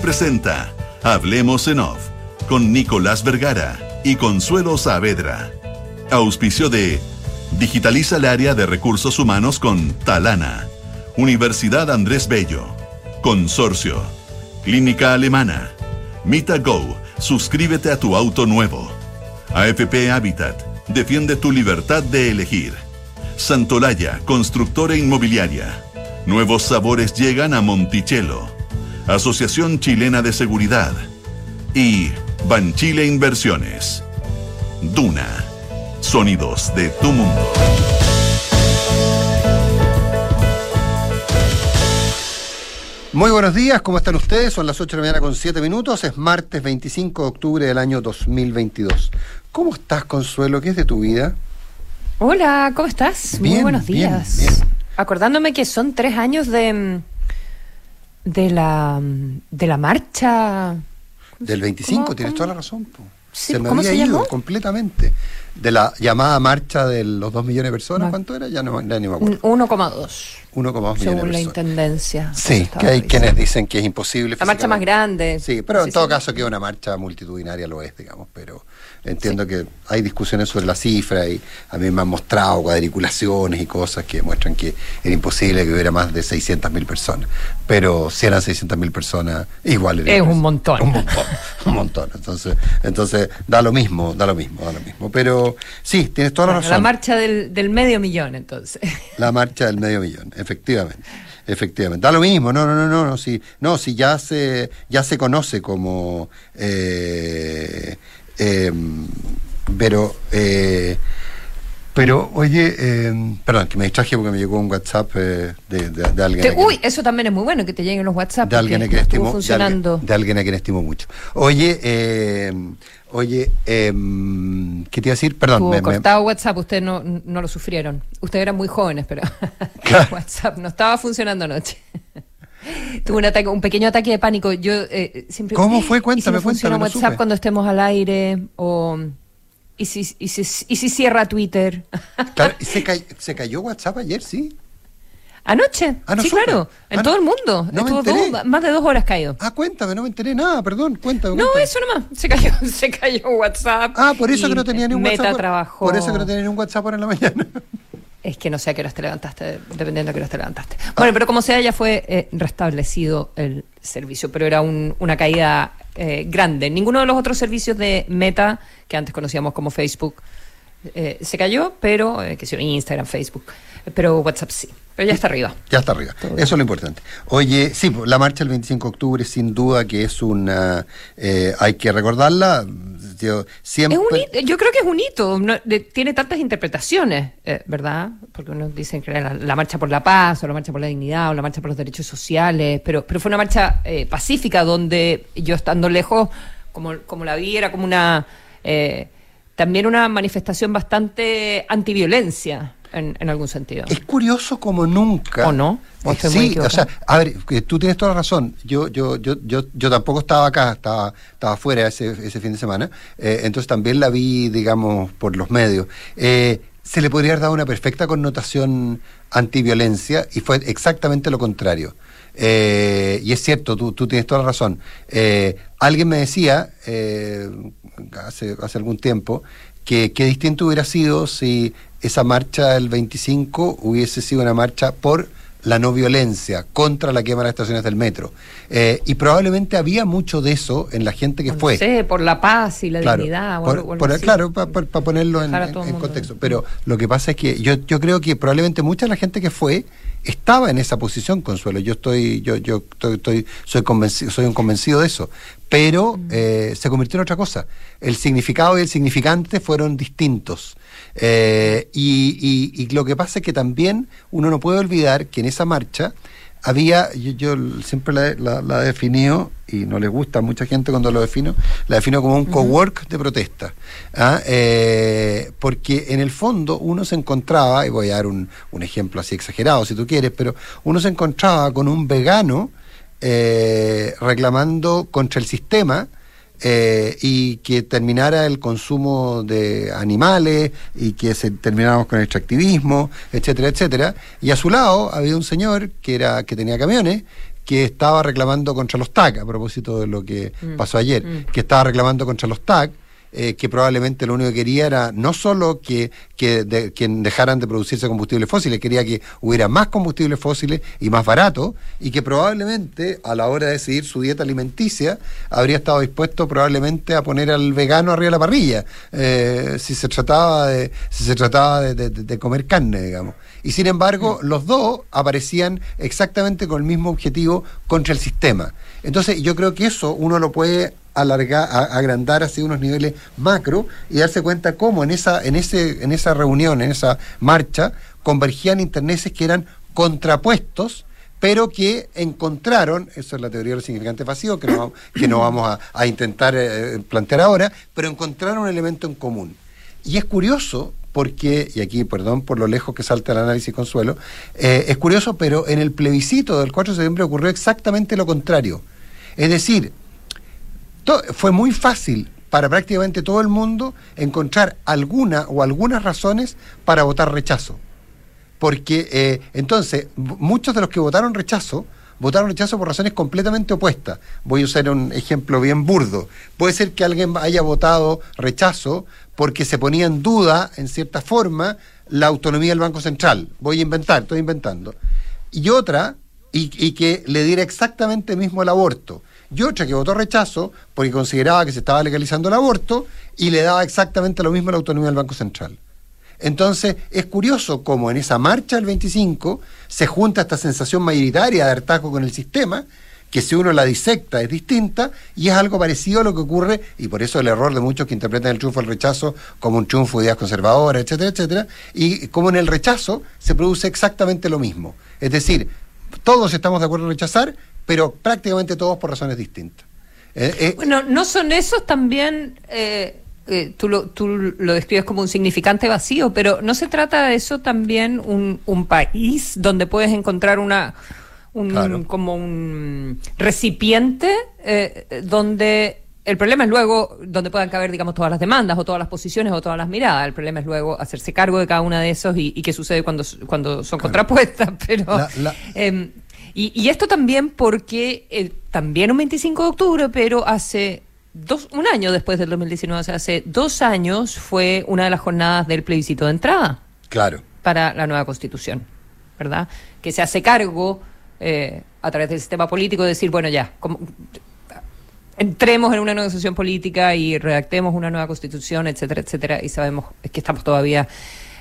Presenta Hablemos en Off con Nicolás Vergara y Consuelo Saavedra. Auspicio de Digitaliza el área de recursos humanos con Talana. Universidad Andrés Bello. Consorcio. Clínica Alemana. Mita Go. Suscríbete a tu auto nuevo. AFP Habitat. Defiende tu libertad de elegir. Santolaya, constructora inmobiliaria. Nuevos sabores llegan a Monticello. Asociación Chilena de Seguridad. Y Banchile Inversiones. Duna. Sonidos de tu mundo. Muy buenos días, ¿cómo están ustedes? Son las 8 de la mañana con 7 minutos, es martes 25 de octubre del año 2022. ¿Cómo estás, Consuelo? ¿Qué es de tu vida? Hola, ¿cómo estás? Muy buenos días. bien. Acordándome que son tres años de mm, de la de la marcha. Del 25, ¿Cómo- tienes cómo? toda la razón. po. Sí, se me ¿cómo había se ido llamó? completamente. De la llamada marcha de los 2 millones de personas, ¿cuánto era? Ya no ya ni me acuerdo. 1,2 1,2 millones según la intendencia. Sí, que hay quienes dicen que es imposible. La marcha más grande. Sí, pero en todo sí. caso que una marcha multitudinaria lo es, digamos, pero entiendo que hay discusiones sobre la cifra y a mí me han mostrado cuadriculaciones y cosas que demuestran que era imposible que hubiera más de 600.000 personas, pero si eran 600.000 personas, igual era Es un montón. Un montón, un montón. Entonces, entonces da lo mismo, da lo mismo, da lo mismo. Pero sí, tienes toda la Bueno, razón. la marcha del, del medio millón, entonces. La marcha del medio millón, efectivamente. Efectivamente. Da lo mismo, no, no, no, no, no, si, no, si ya se, ya se conoce como eh, em, pero eh, pero oye, em, perdón, que me distraje porque me llegó un WhatsApp eh, de, de- de alguien. Te- uy, eso también es muy bueno, que te lleguen los WhatsApp. de alguien a quien estimo, de funcionando. alguien, de alguien a quien estimo mucho. Oye, em, oye, ¿qué te iba a decir? Perdón, me- me- cortado WhatsApp, ustedes no, no lo sufrieron. Ustedes eran muy jóvenes, pero Claro. WhatsApp no estaba funcionando anoche. Tuve un ataque, un pequeño ataque de pánico. Yo eh, siempre. ¿Cómo fue? ¿y si Cuéntame, cuéntame, WhatsApp supe. cuando estemos al aire o y si y si, y si cierra Twitter. Claro, ¿se, cay- se cayó WhatsApp ayer, sí. Anoche, Ah, no sí, supe. claro, en Ah, todo el mundo. no Estuvo dos- más de dos horas caído. Ah, cuéntame, no me enteré nada, perdón, cuéntame. no, cuéntame. eso nomás. Se cayó, se cayó WhatsApp. Ah, por eso que no tenía ni un Meta WhatsApp. trabajó. Por eso que no tenía ni un WhatsApp ahora en la mañana. Es que no sé a qué horas te levantaste, dependiendo de qué horas te levantaste. Bueno, pero como sea, ya fue eh, restablecido el servicio, pero era un- una caída eh, grande. Ninguno de los otros servicios de Meta, que antes conocíamos como Facebook, eh, se cayó, pero, eh, que sea Instagram, Facebook, pero WhatsApp sí. Pero ya está arriba. Ya está arriba. Todo Eso bien. es lo importante. Oye, sí, pues, la marcha del 25 de octubre, sin duda que es una. eh, hay que recordarla. Es un yo creo que es un hito, de- tiene tantas interpretaciones, eh, ¿verdad? Porque unos dicen que era la, la marcha por la paz, o la marcha por la dignidad, o la marcha por los derechos sociales, pero, pero fue una marcha eh, pacífica donde yo estando lejos, como, como la vi, era como una, eh, también una manifestación bastante antiviolencia, en, en algún sentido. Es curioso como nunca. ¿O no? ¿O Eh, estoy muy sí, o sea, a ver, tú tienes toda la razón. Yo, yo, yo, yo, yo tampoco estaba acá, estaba, estaba fuera ese, ese fin de semana. eh, entonces también la vi, digamos, por los medios. Eh, se le podría haber dado una perfecta connotación antiviolencia y fue exactamente lo contrario. Eh, y es cierto, tú, tú tienes toda la razón. Eh, alguien me decía eh, hace, hace algún tiempo que qué distinto hubiera sido si esa marcha del 25 hubiese sido una marcha por la no violencia, contra la quema de las estaciones del metro. Eh, y probablemente había mucho de eso en la gente que No fue. sé, por la paz y la Claro, dignidad. o por- algo- por- claro, para ponerlo en, contexto. Pero lo que pasa es que yo, yo creo que probablemente mucha de la gente que fue estaba en esa posición, Consuelo. Yo estoy, yo, yo estoy, estoy- soy convencido, soy un convencido de eso. Pero Mm. eh, se convirtió en otra cosa. El significado y el significante fueron distintos. Eh, y, y- y lo que pasa es que también uno no puede olvidar que en esa marcha había, yo, yo siempre la, la- definido, y no le gusta a mucha gente cuando lo defino, la defino como un cowork de protesta. ¿ah? Eh, porque en el fondo uno se encontraba, y voy a dar un, un ejemplo así exagerado si tú quieres, pero uno se encontraba con un vegano eh, reclamando contra el sistema eh, y que terminara el consumo de animales y que se termináramos con el extractivismo, etcétera, etcétera. Y a su lado había un señor que era que tenía camiones que estaba reclamando contra los TAC, a propósito de lo que Mm. pasó ayer, Mm. que estaba reclamando contra los TAC, eh, que probablemente lo único que quería era no solo que, que, de- que dejaran de producirse combustibles fósiles, quería que hubiera más combustibles fósiles y más barato, y que probablemente a la hora de decidir su dieta alimenticia habría estado dispuesto probablemente a poner al vegano arriba de la parrilla, eh, si se trataba de, si se trataba de, de- de comer carne, digamos. Y sin embargo, los dos aparecían exactamente con el mismo objetivo contra el sistema. Entonces, yo creo que eso uno lo puede alargar, a- agrandar hacia unos niveles macro y darse cuenta cómo en esa, en ese, en esa reunión, en esa marcha, convergían intereses que eran contrapuestos pero que encontraron, eso es la teoría de los significantes vacíos, que no, que no vamos a, a intentar eh, plantear ahora, pero encontraron un elemento en común. Y es curioso, porque, y aquí, perdón por lo lejos que salta el análisis consuelo, eh, es curioso, pero en el plebiscito del 4 de septiembre ocurrió exactamente lo contrario. Es decir, fue muy fácil para prácticamente todo el mundo encontrar alguna o algunas razones para votar rechazo. Porque eh, entonces, muchos de los que votaron rechazo, votaron rechazo por razones completamente opuestas. Voy a usar un ejemplo bien burdo. Puede ser que alguien haya votado rechazo porque se ponía en duda, en cierta forma, la autonomía del Banco Central. Voy a inventar, estoy inventando. Y otra, y, y que le diera exactamente mismo el aborto. Y otra que votó rechazo porque consideraba que se estaba legalizando el aborto y le daba exactamente lo mismo la autonomía del Banco Central. Entonces, es curioso cómo en esa marcha del 25 se junta esta sensación mayoritaria de hartazgo con el sistema, que si uno la disecta es distinta, y es algo parecido a lo que ocurre, y por eso el error de muchos que interpretan el triunfo del rechazo como un triunfo de ideas conservadoras, etcétera, etcétera, y como en el rechazo se produce exactamente lo mismo. Es decir, todos estamos de acuerdo en rechazar, pero prácticamente todos por razones distintas. Eh, eh, Bueno, ¿no son esos también, eh, eh, tú, lo, tú lo describes como un significante vacío, pero ¿no se trata de eso también un, un país donde puedes encontrar una un, Claro. como un recipiente donde el problema es luego donde puedan caber, digamos, todas las demandas o todas las posiciones o todas las miradas. El problema es luego hacerse cargo de cada una de esos y, y qué sucede cuando, cuando son contrapuestas. Pero La- la- eh, y, y esto también porque eh, también un 25 de octubre, pero hace dos, un año después del 2019, o sea, hace dos años fue una de las jornadas del plebiscito de entrada claro. para la nueva constitución, ¿verdad? Que se hace cargo eh, a través del sistema político de decir, bueno, ya, como- entremos en una negociación política y redactemos una nueva constitución, etcétera, etcétera, y sabemos que estamos todavía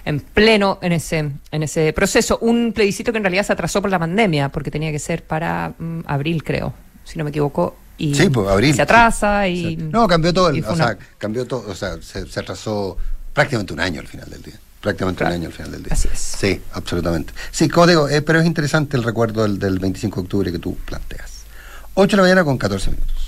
en pleno en ese en ese proceso. Un plebiscito que en realidad se atrasó por la pandemia, porque tenía que ser para mm, abril, creo, si no me equivoco. Y Sí, pues abril. Se atrasa y... Sí. No, cambió todo, el- o una- sea, cambió todo, o sea, se, se atrasó prácticamente un año al final del día. Prácticamente Claro. un año al final del día. Así es. Sí, absolutamente. Sí, como digo, eh, pero es interesante el recuerdo del, del 25 de octubre que tú planteas. 8 de la mañana con 14 minutos.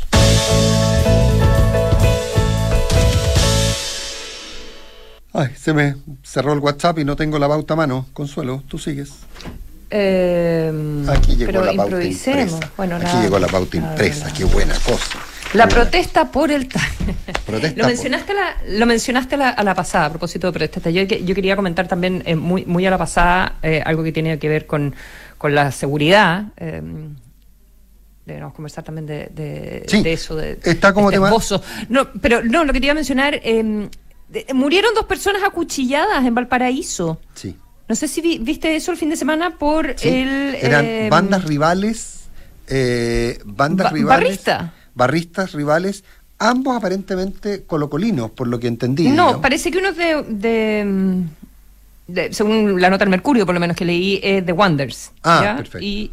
Ay, se me cerró el WhatsApp y no tengo la pauta a mano. Consuelo, tú sigues. Eh, Aquí llegó pero la improvisemos. impresa. Bueno, Aquí llegó la pauta nada, impresa, qué buena cosa. La buena. protesta por el. Protesta lo por- mencionaste, a la, lo mencionaste a la, a la pasada, a propósito de protesta. Yo, yo quería comentar también, eh, muy, muy a la pasada, eh, algo que tiene que ver con, con la seguridad. Deberíamos conversar también de, de, Sí, de eso. De, está como este tema- esbozo. No, pero no, lo que te iba a mencionar, eh, de- murieron dos personas acuchilladas en Valparaíso. Sí. No sé si vi- viste eso el fin de semana por Sí, el... eran eh, bandas rivales, eh, bandas Ba- rivales, barrista. barristas rivales, ambos aparentemente colocolinos, por lo que entendí. No, digamos. parece que uno es de, de, según la nota del Mercurio, por lo menos que leí, es de Wonders. Ah, ¿ya? perfecto. Y,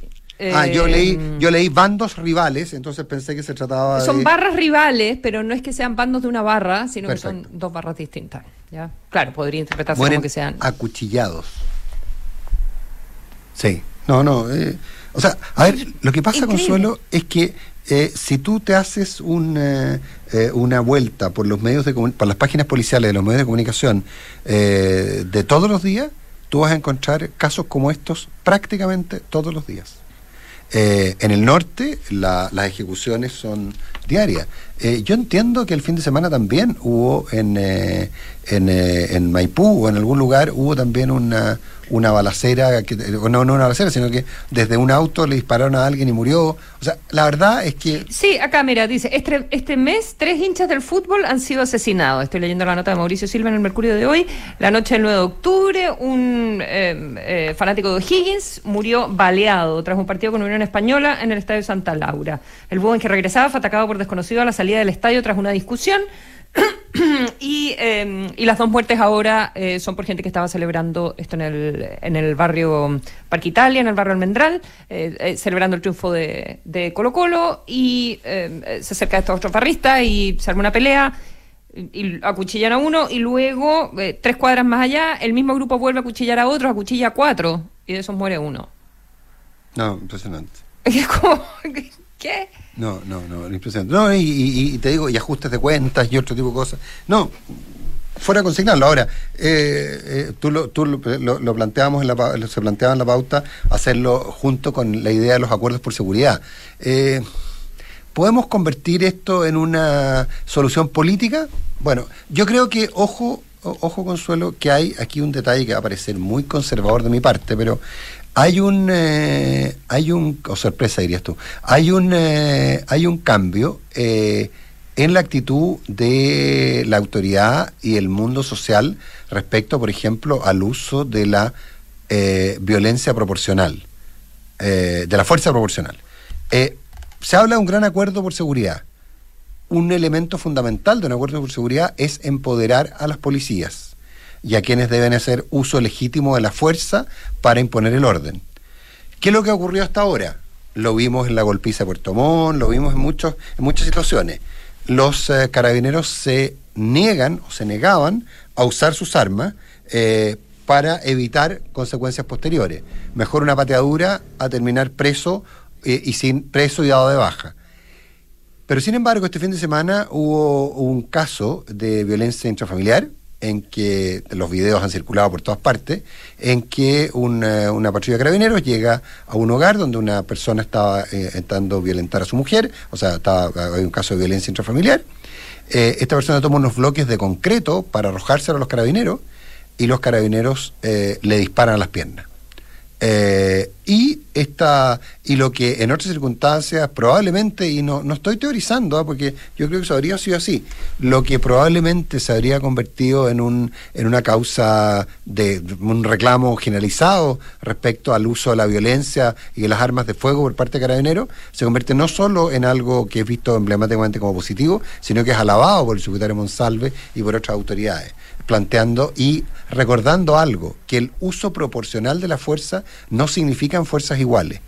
Ah, yo eh, leí, yo leí bandos rivales, entonces pensé que se trataba de. Son barras rivales, pero no es que sean bandos de una barra, sino que son dos barras distintas. ¿ya? Claro, podría interpretarse mueren como que sean. acuchillados. Sí, no, no. eh, o sea, a ver, lo que pasa, Increíble. Consuelo, es que eh, si tú te haces un, eh, eh, una vuelta por los medios de por las páginas policiales de los medios de comunicación eh, de todos los días, tú vas a encontrar casos como estos prácticamente todos los días. Eh, en el norte la- las ejecuciones son diarias. Eh, yo entiendo que el fin de semana también hubo en, eh, en, eh, en, Maipú o en algún lugar hubo también una, una balacera, que, no, no una balacera, sino que desde un auto le dispararon a alguien y murió. O sea, la verdad es que... Sí, acá mira, dice, este, este mes tres hinchas del fútbol han sido asesinados. Estoy leyendo la nota de Mauricio Silva en el Mercurio de hoy. La noche del 9 de octubre, un fanático de O'Higgins murió baleado tras un partido con Unión Española en el Estadio Santa Laura. El búho en que regresaba fue atacado por desconocido a la salida del estadio tras una discusión. y, em, y, las dos muertes ahora eh, son por gente que estaba celebrando esto en el, en el barrio Parque Italia, en el barrio Almendral, eh, eh, celebrando el triunfo de, de Colo Colo y em, se acerca a estos otros barristas y se arma una pelea y acuchillan a uno y luego, tres cuadras más allá, el mismo grupo vuelve a acuchillar a otros, acuchilla a cuatro y de esos muere uno. No, impresionante. ¿qué? No, no, no, impresionante. No, y, te digo, y ajustes de cuentas y otro tipo de cosas. No, fuera a consignarlo. Ahora, eh, eh, tú, lo, tú lo, planteamos en la, se planteaba en la pauta hacerlo junto con la idea de los acuerdos por seguridad. Eh, ¿Podemos convertir esto en una solución política? Bueno, yo creo que, ojo, ojo Consuelo, que hay aquí un detalle que va a parecer muy conservador de mi parte, pero hay un, eh, hay un, o sorpresa dirías tú, hay un, eh, hay un cambio eh, en la actitud de la autoridad y el mundo social respecto, por ejemplo, al uso de la violencia proporcional, de la fuerza proporcional. se habla de un gran acuerdo por seguridad. Un elemento fundamental de un acuerdo por seguridad es empoderar a las policías y a quienes deben hacer uso legítimo de la fuerza para imponer el orden. ¿Qué es lo que ha ocurrido hasta ahora? Lo vimos en la golpiza de Puerto Montt, lo vimos en, muchos, en muchas situaciones. Los eh, carabineros se niegan o se negaban a usar sus armas eh, para evitar consecuencias posteriores. Mejor una pateadura a terminar preso eh, y sin preso y dado de baja. Pero sin embargo, este fin de semana hubo un caso de violencia intrafamiliar en que los videos han circulado por todas partes, en que una, una patrulla de carabineros llega a un hogar donde una persona estaba eh, intentando violentar a su mujer, o sea, estaba, hay un caso de violencia intrafamiliar. Eh, esta persona toma unos bloques de concreto para arrojárselo a los carabineros y los carabineros eh, le disparan a las piernas. Eh, y esta y lo que en otras circunstancias probablemente y no, no estoy teorizando ¿ah? porque yo creo que eso habría sido así lo que probablemente se habría convertido en un en una causa de un reclamo generalizado respecto al uso de la violencia y de las armas de fuego por parte de carabineros se convierte no solo en algo que es visto emblemáticamente como positivo sino que es alabado por el secretario Monsalve y por otras autoridades planteando y recordando algo, que el uso proporcional de la fuerza no significan fuerzas iguales.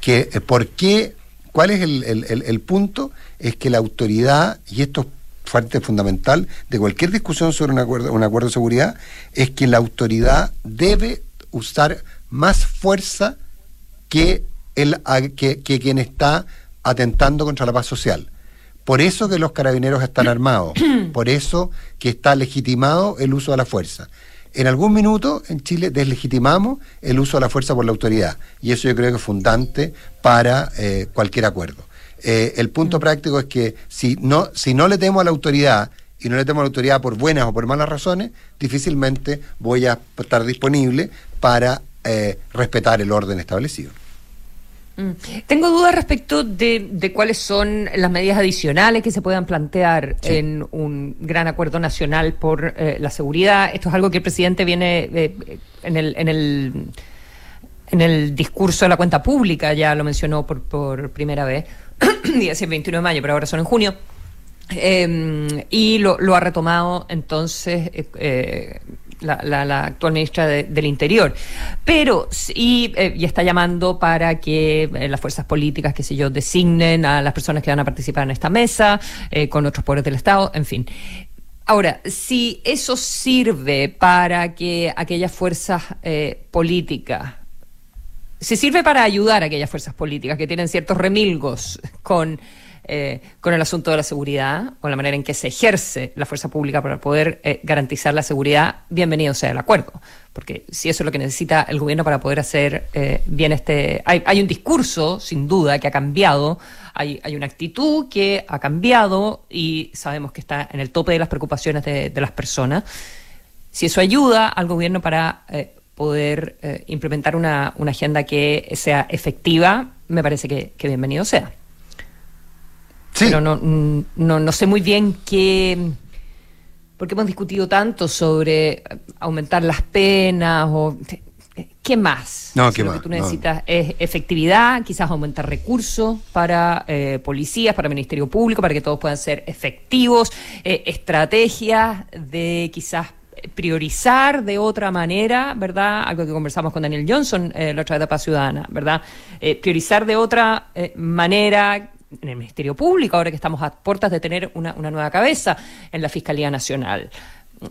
Que, eh, ¿Por qué? ¿Cuál es el, punto? Es que la autoridad, y esto es parte fundamental de cualquier discusión sobre un acuerdo, un acuerdo de seguridad, es que la autoridad debe usar más fuerza que, el, que, que quien está atentando contra la paz social. Por eso que los carabineros están armados, por eso que está legitimado el uso de la fuerza. En algún minuto en Chile deslegitimamos el uso de la fuerza por la autoridad y eso yo creo que es fundante para eh, cualquier acuerdo. Eh, el punto mm. práctico es que si no, si no le temo a la autoridad y no le temo a la autoridad por buenas o por malas razones, difícilmente voy a estar disponible para eh, respetar el orden establecido. Mm. Tengo dudas respecto de, cuáles son las medidas adicionales que se puedan plantear en un gran acuerdo nacional por eh, la seguridad. Esto es algo que el presidente viene eh, en, el, en, el, en el discurso de la cuenta pública, ya lo mencionó por, por primera vez, día el 21 de mayo, pero ahora son en junio. Em, y lo, lo, ha retomado entonces eh, la, actual ministra del Interior. Pero, y, eh, y está llamando para que eh, las fuerzas políticas, qué sé yo, designen a las personas que van a participar en esta mesa, eh, con otros poderes del Estado, en fin. Ahora, si eso sirve para que aquellas fuerzas políticas, si sirve para ayudar a aquellas fuerzas políticas que tienen ciertos remilgos con eh, con el asunto de la seguridad o la manera en que se ejerce la fuerza pública para poder eh, garantizar la seguridad, bienvenido sea el acuerdo. Porque si eso es lo que necesita el gobierno para poder hacer eh, bien este... Hay, hay, un discurso, sin duda, que ha cambiado, hay, una actitud que ha cambiado y sabemos que está en el tope de las preocupaciones de, las personas. Si eso ayuda al gobierno para poder implementar una, agenda que sea efectiva, me parece que bienvenido sea. Sí. Pero no, no, no sé muy bien qué, porque hemos discutido tanto sobre aumentar las penas o ¿Qué más? No, si ¿qué lo que tú necesitas no. es efectividad, quizás aumentar recursos para eh, policías, para Ministerio Público, para que todos puedan ser efectivos, eh, estrategias de quizás priorizar de otra manera, ¿verdad? Algo que conversamos con Daniel Johnson eh, la otra vez de Paz Ciudadana, ¿verdad? Priorizar de otra manera en el Ministerio Público, ahora que estamos a puertas de tener una, una nueva cabeza en la Fiscalía Nacional.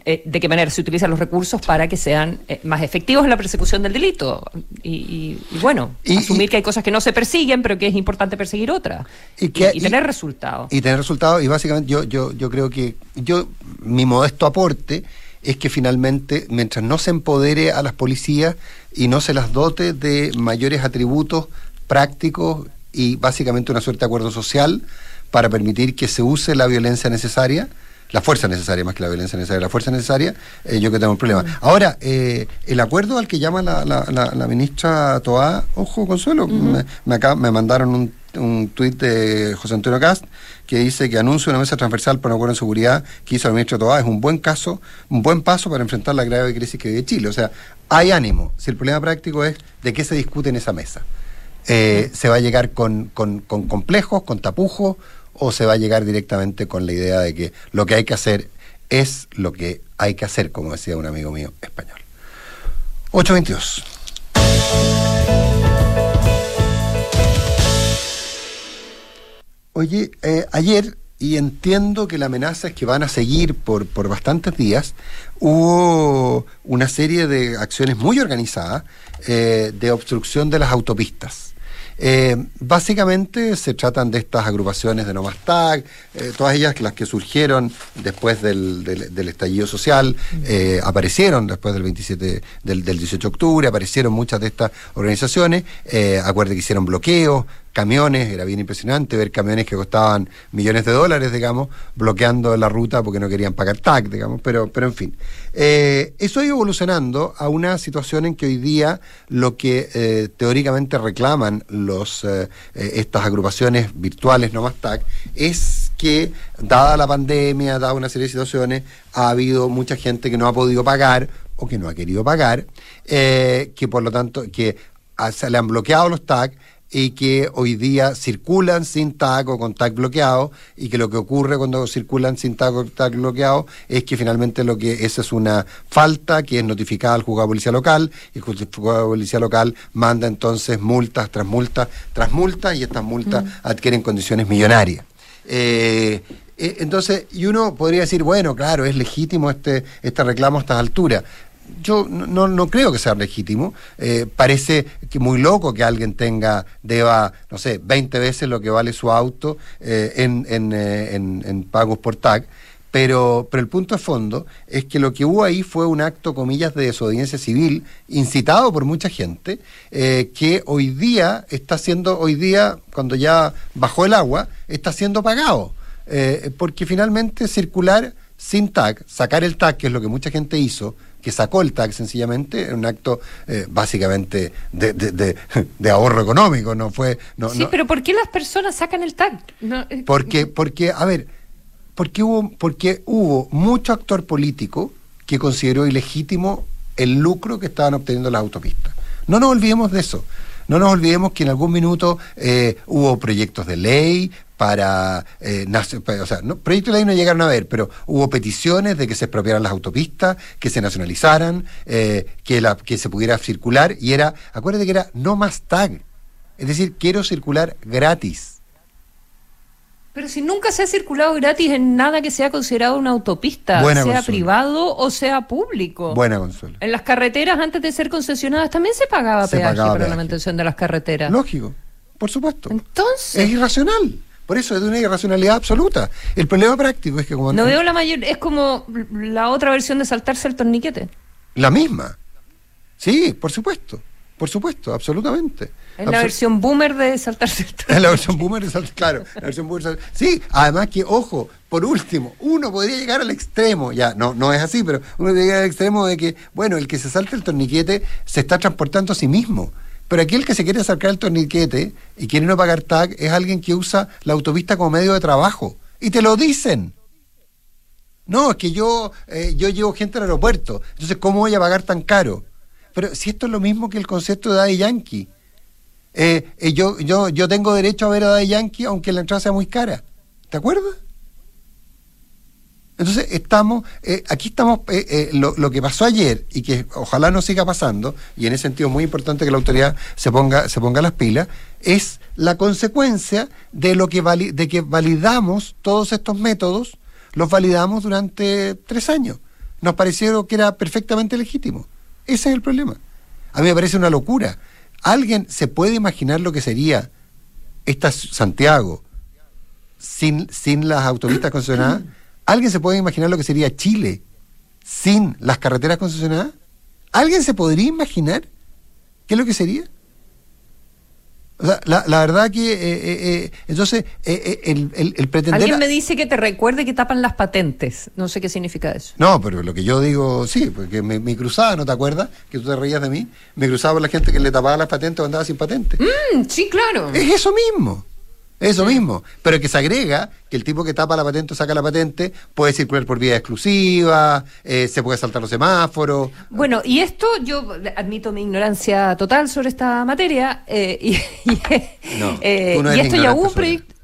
Eh, de qué manera se utilizan los recursos para que sean eh, más efectivos en la persecución del delito. Y, y, y bueno, y, asumir que hay cosas que no se persiguen, pero que es importante perseguir otras. Y, que, y tener resultados. Y tener resultados, y básicamente yo, yo, yo creo que yo, mi modesto aporte es que finalmente, mientras no se empodere a las policías y no se las dote de mayores atributos prácticos y básicamente una suerte de acuerdo social para permitir que se use la violencia necesaria, la fuerza necesaria más que la violencia necesaria, la fuerza necesaria, eh, yo que tengo un problema. Mm. Ahora, eh, el acuerdo al que llama la, la, la, la ministra Toá, ojo, Consuelo, me, me, acá, me mandaron un, un tuit de José Antonio Cast que dice que anuncia una mesa transversal para un acuerdo en seguridad que hizo el ministro Toá es un buen caso, un buen paso para enfrentar la grave crisis que vive Chile. O sea, hay ánimo. Si el problema práctico es de qué se discute en esa mesa. Eh, ¿Se va a llegar con, con, con complejos, con tapujos? o se va a llegar directamente con la idea de que lo que hay que hacer es lo que hay que hacer, como decía un amigo mío español. 822. Oye, eh, ayer, y entiendo que la amenaza es que van a seguir por, por bastantes días, hubo una serie de acciones muy organizadas eh, de obstrucción de las autopistas. Eh, básicamente se tratan de estas agrupaciones de Nomastag, eh, todas ellas las que surgieron después del, del, del estallido social, eh, aparecieron después del 27, del, del, 18 de octubre, aparecieron muchas de estas organizaciones, eh, acuerde que hicieron bloqueos, camiones, era bien impresionante ver camiones que costaban millones de dólares, digamos, bloqueando la ruta porque no querían pagar TAC, digamos, pero, pero en fin. Eh, eso ha ido evolucionando a una situación en que hoy día lo que eh, teóricamente reclaman los eh, estas agrupaciones virtuales, no más TAC, es que, dada la pandemia, dada una serie de situaciones, ha habido mucha gente que no ha podido pagar o que no ha querido pagar, que por lo tanto, que se le han bloqueado los TAC, y que hoy día circulan sin tag o con tag bloqueado y que lo que ocurre cuando circulan sin tag o tag bloqueado es que finalmente lo que esa es una falta que es notificada al juzgado de policía local y el juzgado de policía local manda entonces multas tras multas tras multas y estas multas mm. adquieren condiciones millonarias. Eh, entonces, y uno podría decir, bueno, claro, es legítimo este, este reclamo a estas alturas yo no, no creo que sea legítimo. Eh, parece que muy loco que alguien tenga, deba, no sé, 20 veces lo que vale su auto eh, en, en, eh, en, en, pagos por tag. Pero, pero el punto de fondo es que lo que hubo ahí fue un acto, comillas, de desobediencia civil, incitado por mucha gente, eh, que hoy día está siendo, hoy día, cuando ya bajó el agua, está siendo pagado. porque finalmente circular sin tag, sacar el tag, que es lo que mucha gente hizo, que sacó el tag sencillamente, en un acto eh, básicamente de, de, de, de, ahorro económico, no fue... No, sí, no, pero ¿por qué las personas sacan el tag? No, eh, porque, porque, a ver, porque hubo, porque hubo mucho actor político que consideró ilegítimo el lucro que estaban obteniendo las autopistas. No nos olvidemos de eso. No nos olvidemos que en algún minuto eh, hubo proyectos de ley para, eh, o sea, no, proyectos de ley no llegaron a ver, pero hubo peticiones de que se expropiaran las autopistas, que se nacionalizaran, eh, que, la, que se pudiera circular, y era, acuérdate que era no más tag, es decir, quiero circular gratis. Pero si nunca se ha circulado gratis en nada que sea considerado una autopista, Buena sea consuelo. privado o sea público. Buena consuelo. En las carreteras, antes de ser concesionadas, también se pagaba Se peaje pagaba para peaje. la mantención de las carreteras. Lógico, por supuesto. Entonces, Es irracional. Por eso es de una irracionalidad absoluta. El problema práctico es que como... No veo la mayor... Es como la otra versión de saltarse el torniquete. La misma. Sí, por supuesto. Por supuesto, absolutamente. Es la versión boomer de saltarse el torniquete. Es la versión boomer de saltarse, claro. La versión boomer de Sí, además que, ojo, por último, uno podría llegar al extremo, ya, no, no es así, pero uno podría llegar al extremo de que, bueno, el que se salta el torniquete se está transportando a sí mismo. Pero aquí el que se quiere acercar el torniquete y quiere no pagar tag es alguien que usa la autopista como medio de trabajo. Y te lo dicen. No, es que yo, eh, yo llevo gente al aeropuerto. Entonces, ¿cómo voy a pagar tan caro? Pero si esto es lo mismo que el concepto de Daddy Yankee. Eh, eh, yo, yo, yo tengo derecho a ver a Daddy Yankee aunque la entrada sea muy cara. ¿Te acuerdas? Entonces estamos, eh, aquí estamos, eh, eh, lo, que pasó ayer y que ojalá no siga pasando, y en ese sentido es muy importante que la autoridad se ponga, se ponga las pilas, es la consecuencia de lo que de que validamos todos estos métodos, los validamos durante tres años. Nos pareció que era perfectamente legítimo. Ese es el problema. A mí me parece una locura. ¿Alguien se puede imaginar lo que sería esta Santiago sin, sin las autopistas concesionadas? ¿Alguien se puede imaginar lo que sería Chile sin las carreteras concesionadas? ¿Alguien se podría imaginar qué es lo que sería? O sea, la, la, verdad que eh, eh, eh entonces eh, el, el, el, pretender... Alguien me dice que te recuerde que tapan las patentes. No sé qué significa eso. No, pero lo que yo digo, sí, porque mi, mi cruzada, ¿no te acuerdas? Que tú te reías de mí. Me cruzaba la gente que le tapaba las patentes o andaba sin patente. Mm, sí, claro. Es eso mismo. Eso mismo, pero que se agrega que el tipo que tapa la patente o saca la patente puede circular por vía exclusiva, eh, se puede saltar los semáforos. Bueno, y esto yo admito mi ignorancia total sobre esta materia, eh, y, y, no, eh, no y esto ya hubo un proyecto,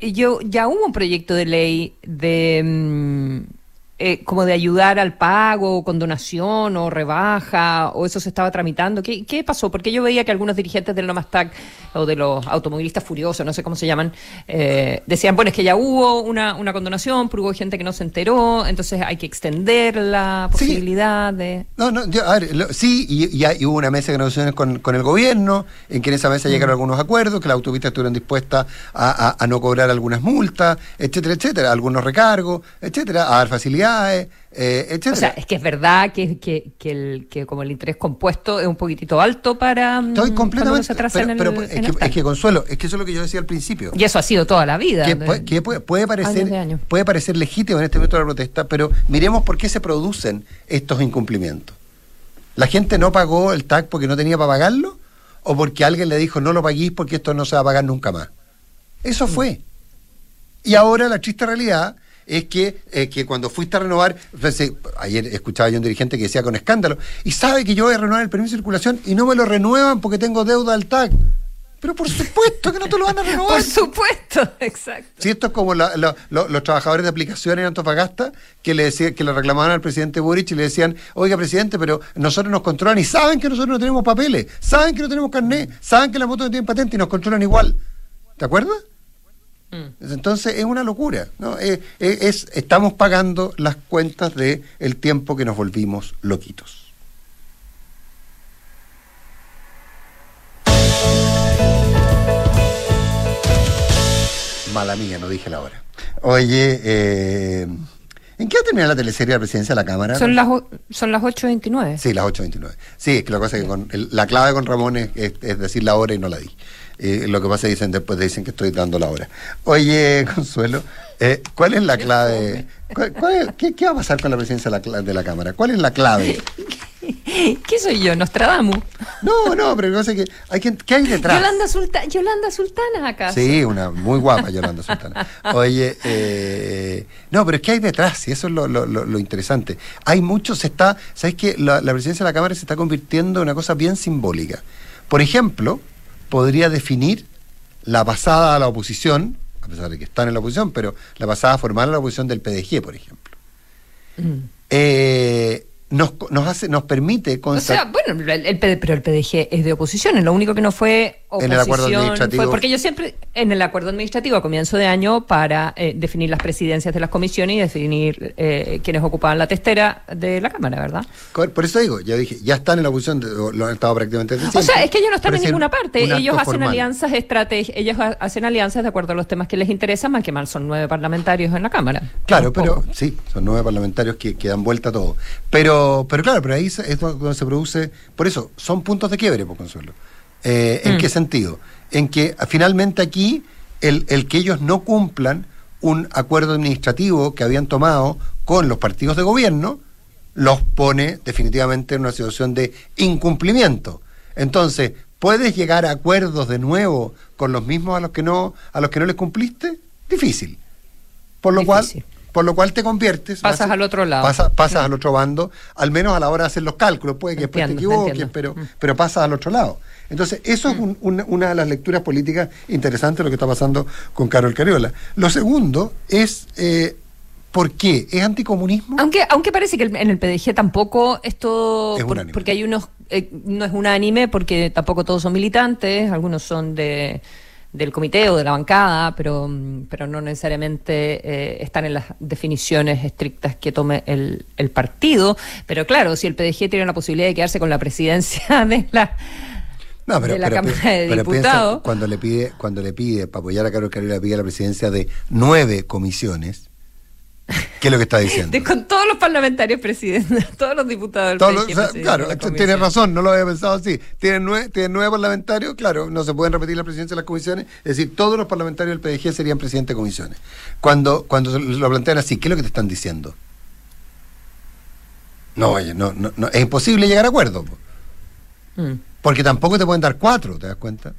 yo ya hubo un proyecto de ley de mmm, eh, como de ayudar al pago, con donación o rebaja, o eso se estaba tramitando. ¿Qué, qué pasó? Porque yo veía que algunos dirigentes del Nomastag o de los automovilistas furiosos, no sé cómo se llaman, eh, decían, bueno, es que ya hubo una, una condonación, pero hubo gente que no se enteró, entonces hay que extender la posibilidad sí. de... No, no, yo, a ver, lo, sí, y, y, y, hubo una mesa de negociaciones con, con, el gobierno, en que en esa mesa mm. llegaron algunos acuerdos, que las autopistas estuvieron dispuestas a, a, a no cobrar algunas multas, etcétera, etcétera, algunos recargos, etcétera, a dar facilidades eh. O sea, es que es verdad que, que, que, el, que como el interés compuesto es un poquitito alto para. mm, Estoy completamente. Se pero, pero el, es, que, es, que, Consuelo, es que eso es lo que yo decía al principio. Y eso ha sido toda la vida. Que, de, que puede, puede, parecer, años puede parecer legítimo en este momento de la protesta, pero miremos por qué se producen estos incumplimientos. ¿La gente no pagó el TAC porque no tenía para pagarlo? ¿O porque alguien le dijo no lo paguéis porque esto no se va a pagar nunca más? Eso fue. Y ahora la triste realidad es que, eh, que cuando fuiste a renovar, pues, ayer escuchaba yo un dirigente que decía con escándalo, y sabe que yo voy a renovar el permiso de circulación y no me lo renuevan porque tengo deuda al TAC. Pero por supuesto que no te lo van a renovar. por supuesto, exacto. Si esto es como la, la, lo, los trabajadores de aplicaciones en Antofagasta que le decía, que le reclamaban al presidente Boric y le decían, oiga presidente, pero nosotros nos controlan y saben que nosotros no tenemos papeles, saben que no tenemos carnet, saben que la moto no tiene patente y nos controlan igual. ¿Te acuerdas? Mm. Entonces es una locura, ¿no? Es, es, estamos pagando las cuentas de el tiempo que nos volvimos loquitos. Mala mía, no dije la hora. Oye, eh, ¿en qué va a terminar la teleserie de la presidencia de la Cámara? Son las, son las 8.29. Sí, las 8.29. Sí, es que la cosa es que con el, la clave con Ramón es, es, es decir la hora y no la di. Eh, lo que pasa es que dicen después dicen que estoy dando la hora. Oye, Consuelo, eh, ¿cuál es la clave? ¿Cuál, cuál es, qué, qué, va a pasar con la presidencia de la, de la Cámara? ¿Cuál es la clave? ¿Qué soy yo? ¿Nostradamus? No, no, pero no sé qué, hay que, ¿qué hay detrás? Yolanda, Sulta, Yolanda Sultana acá. Sí, una muy guapa Yolanda Sultana. Oye, eh, no, pero es que hay detrás, y eso es lo, lo, lo, lo interesante. Hay mucho, se está, ¿sabes qué? La, la presidencia de la Cámara se está convirtiendo en una cosa bien simbólica. Por ejemplo, podría definir la pasada a la oposición, a pesar de que están en la oposición, pero la pasada formal a la oposición del PDG, por ejemplo. Mm. Eh, nos, nos hace nos permite o sea bueno el, el, pero el PDG es de oposición es lo único que no fue oposición en el acuerdo administrativo fue porque yo siempre en el acuerdo administrativo a comienzo de año para eh, definir las presidencias de las comisiones y definir eh, quienes ocupaban la testera de la cámara verdad por eso digo ya dije ya están en la oposición lo han estado prácticamente desde o sea es que ellos no están en ninguna parte. ellos hacen alianzas estratégicas ellos hacen alianzas de acuerdo a los temas que les interesan más que mal son nueve parlamentarios en la cámara. Claro pero sí son nueve parlamentarios que, que dan vuelta a todo. Pero pero, claro, pero ahí es donde se produce. Por eso, son puntos de quiebre, por consuelo. Eh, ¿En mm. qué sentido? En que finalmente aquí el, el que ellos no cumplan un acuerdo administrativo que habían tomado con los partidos de gobierno los pone definitivamente en una situación de incumplimiento. Entonces, ¿puedes llegar a acuerdos de nuevo con los mismos a los que no a los que no les cumpliste? Difícil. Por lo cual por lo cual te conviertes. Pasas al otro lado. pasas al otro bando, al menos a la hora de hacer los cálculos. Puede que después te equivoques, pero, mm. pero pasas al otro lado. Entonces, eso es mm. una de las lecturas políticas interesantes de lo que está pasando con Carol Cariola. Lo segundo es. Eh, ¿Por qué? ¿Es anticomunismo? Aunque, aunque parece que en el PDG tampoco esto. Es porque hay unos. Eh, no es unánime, porque tampoco todos son militantes, algunos son de del comité o de la bancada, pero, pero no necesariamente eh, están en las definiciones estrictas que tome el, el partido. Pero claro, si el PDG tiene la posibilidad de quedarse con la presidencia de la, de la Cámara de Diputados. cuando le pide, cuando le pide, para apoyar a Carlos Carrera, le pide la presidencia de nueve comisiones, ¿Qué es lo que está diciendo? con todos los parlamentarios presidentes, todos los diputados del Claro, tiene razón, no lo había pensado así. Tienen nueve, nueve parlamentarios, claro, no se pueden repetir la presidencia de las comisiones, es decir, todos los parlamentarios del PDG serían presidentes de comisiones. Cuando, cuando lo plantean así, ¿qué es lo que te están diciendo? No, oye, no, no, es imposible llegar a acuerdo. Mm. Porque tampoco te pueden dar cuatro, ¿te das cuenta?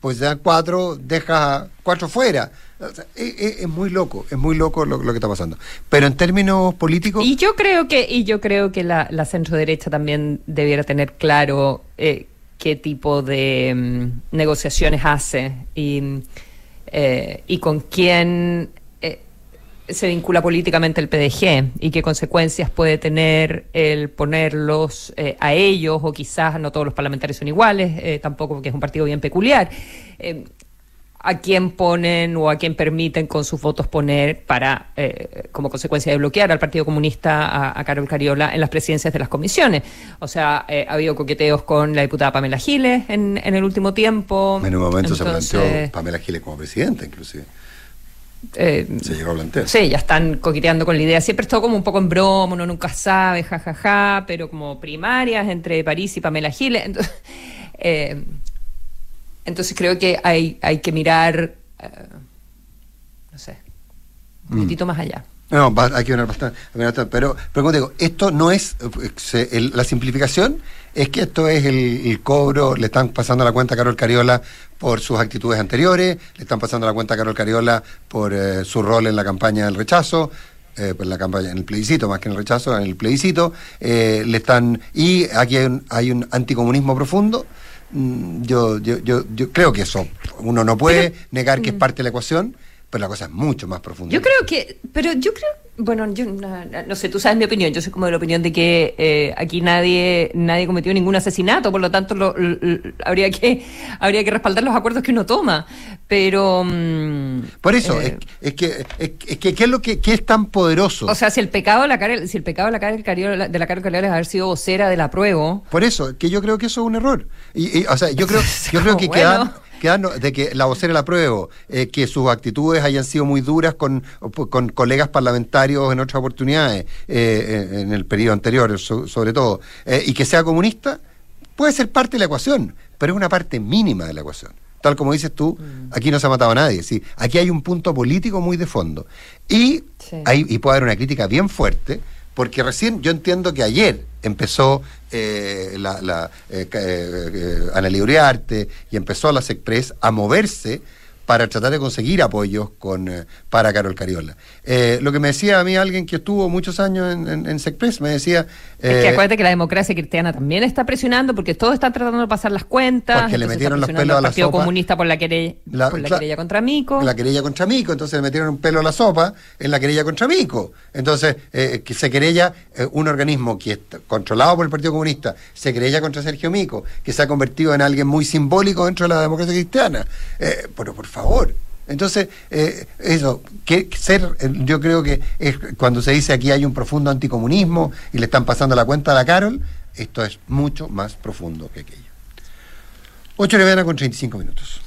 Pues te dan cuatro, dejas cuatro fuera es, muy loco, es muy loco lo, que está pasando. Pero en términos políticos. Y yo creo que, y yo creo que la, la centro derecha también debiera tener claro eh, qué tipo de mm, negociaciones hace y, eh, y con quién se vincula políticamente el PDG y qué consecuencias puede tener el ponerlos a ellos, o quizás no todos los parlamentarios son iguales, tampoco porque es un partido bien peculiar a quién ponen o a quién permiten con sus votos poner para, eh, como consecuencia de bloquear al Partido Comunista, a, Carol Cariola en las presidencias de las comisiones. O sea, eh, ha habido coqueteos con la diputada Pamela Giles en, el último tiempo. En un momento se planteó Pamela Giles como presidenta, inclusive. Eh, se llegó a plantear. Sí, ya están coqueteando con la idea. Siempre es todo como un poco en broma, uno nunca sabe, jajaja, ja, ja, pero como primarias entre París y Pamela Giles. Entonces, entonces creo que hay, hay que mirar, eh, no sé, un mm. poquito más allá. No, hay que mirar bastante. Pero, pero como digo, esto no es la simplificación, es que esto es el, cobro, le están pasando la cuenta a Carol Cariola por sus actitudes anteriores, le están pasando la cuenta a Carol Cariola por eh, su rol en la campaña del rechazo, eh, pues la campaña en el plebiscito, más que en el rechazo, en el plebiscito, eh, le están y aquí hay un, hay un anticomunismo profundo Mm, yo, yo, yo, yo creo que eso, uno no puede negar que es mm. parte de la ecuación, pero la cosa es mucho más profunda. Yo creo que, pero yo creo, bueno, yo no, sé, tú sabes mi opinión, yo soy como de la opinión de que eh, aquí nadie nadie cometió ningún asesinato, por lo tanto lo, habría que habría que respaldar los acuerdos que uno toma, pero mm, por eso eh, es, que es, que qué es lo que qué es tan poderoso. O sea, si el pecado de la cara si el pecado de la cara de la cara es haber sido vocera del apruebo. Por eso, que yo creo que eso es un error. Y, o sea, yo creo yo creo que quedan de que la vocera la apruebo, eh, que sus actitudes hayan sido muy duras con, con colegas parlamentarios en otras oportunidades, eh, en el periodo anterior, sobre todo, eh, y que sea comunista, puede ser parte de la ecuación, pero es una parte mínima de la ecuación. Tal como dices tú, mm. aquí no se ha matado a nadie. ¿sí? Aquí hay un punto político muy de fondo. Y, hay, y puede haber una crítica bien fuerte porque recién yo entiendo que ayer empezó eh, la, la eh, eh, Ana Uriarte y empezó a las a moverse para tratar de conseguir apoyos con, eh, para Carol Cariola. Eh, lo que me decía a mí alguien que estuvo muchos años en, en, en SECPRES, me decía... es que acuérdate que la democracia cristiana también está presionando porque todos están tratando de pasar las cuentas. Porque le metieron los pelos a la Partido Comunista por la, querella, la, por la querella contra Mico. La querella contra Mico, entonces le metieron un pelo a la sopa en la querella contra Mico. Entonces, eh, que se querella un organismo que es controlado por el Partido Comunista, se querella contra Sergio Mico, que se ha convertido en alguien muy simbólico dentro de la democracia cristiana. pero por favor. Entonces, eh, eso, que ser, yo creo que es cuando se dice aquí hay un profundo anticomunismo y le están pasando la cuenta a la Carol, esto es mucho más profundo que aquello. 8 de mañana con 35 minutos.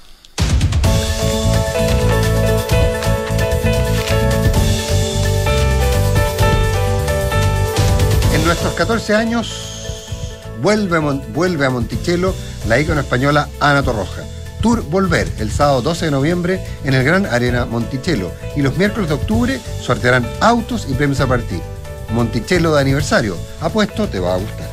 En nuestros 14 años vuelve, vuelve a Monticello la ícono española Ana Torroja Tour Volver el sábado 12 de noviembre en el Gran Arena Monticello y los miércoles de octubre sortearán autos y premios a partir. Monticello de aniversario. Apuesto, te va a gustar.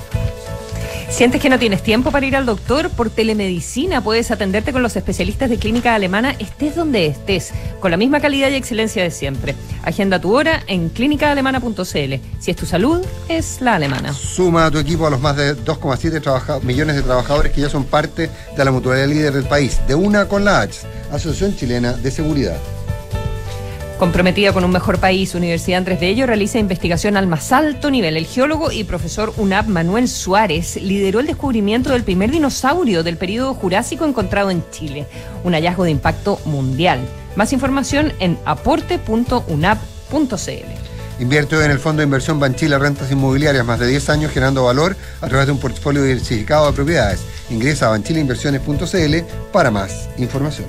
¿Sientes que no tienes tiempo para ir al doctor? Por telemedicina puedes atenderte con los especialistas de clínica alemana, estés donde estés, con la misma calidad y excelencia de siempre. Agenda tu hora en clínicaalemana.cl. Si es tu salud, es la alemana. Suma a tu equipo a los más de 2,7 millones de trabajadores que ya son parte de la mutualidad líder del país, de una con la H, Asociación Chilena de Seguridad. Comprometida con un mejor país, Universidad Andrés Bello realiza investigación al más alto nivel. El geólogo y profesor UNAP Manuel Suárez lideró el descubrimiento del primer dinosaurio del periodo Jurásico encontrado en Chile, un hallazgo de impacto mundial. Más información en aporte.unap.cl. Invierte en el Fondo de Inversión Banchila Rentas Inmobiliarias más de 10 años generando valor a través de un portfolio diversificado de propiedades. Ingresa a banchilainversiones.cl para más información.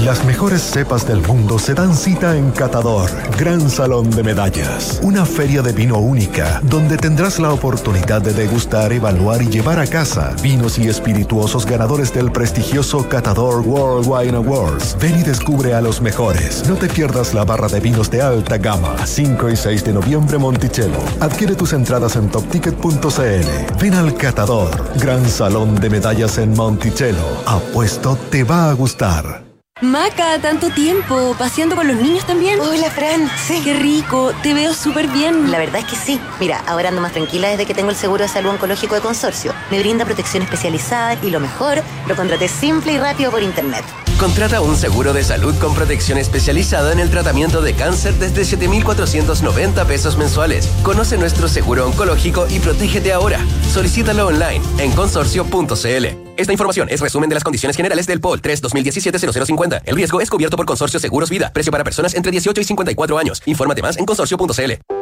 Las mejores cepas del mundo se dan cita en Catador, Gran Salón de Medallas, una feria de vino única, donde tendrás la oportunidad de degustar, evaluar y llevar a casa vinos y espirituosos ganadores del prestigioso Catador World Wine Awards. Ven y descubre a los mejores. No te pierdas la barra de vinos de alta gama. 5 y 6 de noviembre Monticello. Adquiere tus entradas en topticket.cl. Ven al Catador, Gran Salón de Medallas en Monticello. Apuesto te va a gustar. Maca, tanto tiempo, paseando con los niños también. Hola, Fran. Sí. Qué rico, te veo súper bien. La verdad es que sí. Mira, ahora ando más tranquila desde que tengo el seguro de salud oncológico de consorcio. Me brinda protección especializada y lo mejor, lo contraté simple y rápido por internet. Contrata un seguro de salud con protección especializada en el tratamiento de cáncer desde 7,490 pesos mensuales. Conoce nuestro seguro oncológico y protégete ahora. Solicítalo online en consorcio.cl. Esta información es resumen de las condiciones generales del POL 3 2017-0050. El riesgo es cubierto por Consorcio Seguros Vida. Precio para personas entre 18 y 54 años. Infórmate más en consorcio.cl.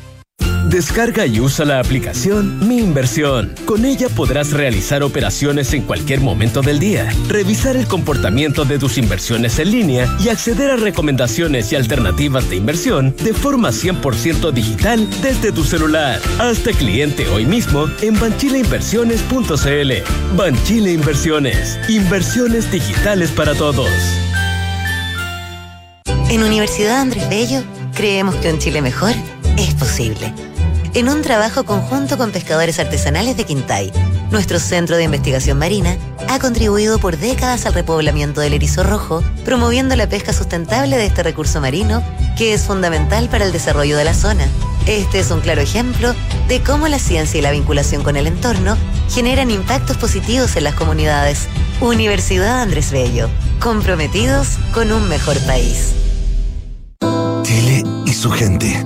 Descarga y usa la aplicación Mi Inversión. Con ella podrás realizar operaciones en cualquier momento del día, revisar el comportamiento de tus inversiones en línea y acceder a recomendaciones y alternativas de inversión de forma 100% digital desde tu celular. Hazte cliente hoy mismo en banchileinversiones.cl. Banchile Inversiones. Inversiones digitales para todos. En Universidad Andrés Bello creemos que un Chile mejor es posible. En un trabajo conjunto con pescadores artesanales de Quintay, nuestro centro de investigación marina ha contribuido por décadas al repoblamiento del erizo rojo, promoviendo la pesca sustentable de este recurso marino que es fundamental para el desarrollo de la zona. Este es un claro ejemplo de cómo la ciencia y la vinculación con el entorno generan impactos positivos en las comunidades. Universidad Andrés Bello, comprometidos con un mejor país. Chile y su gente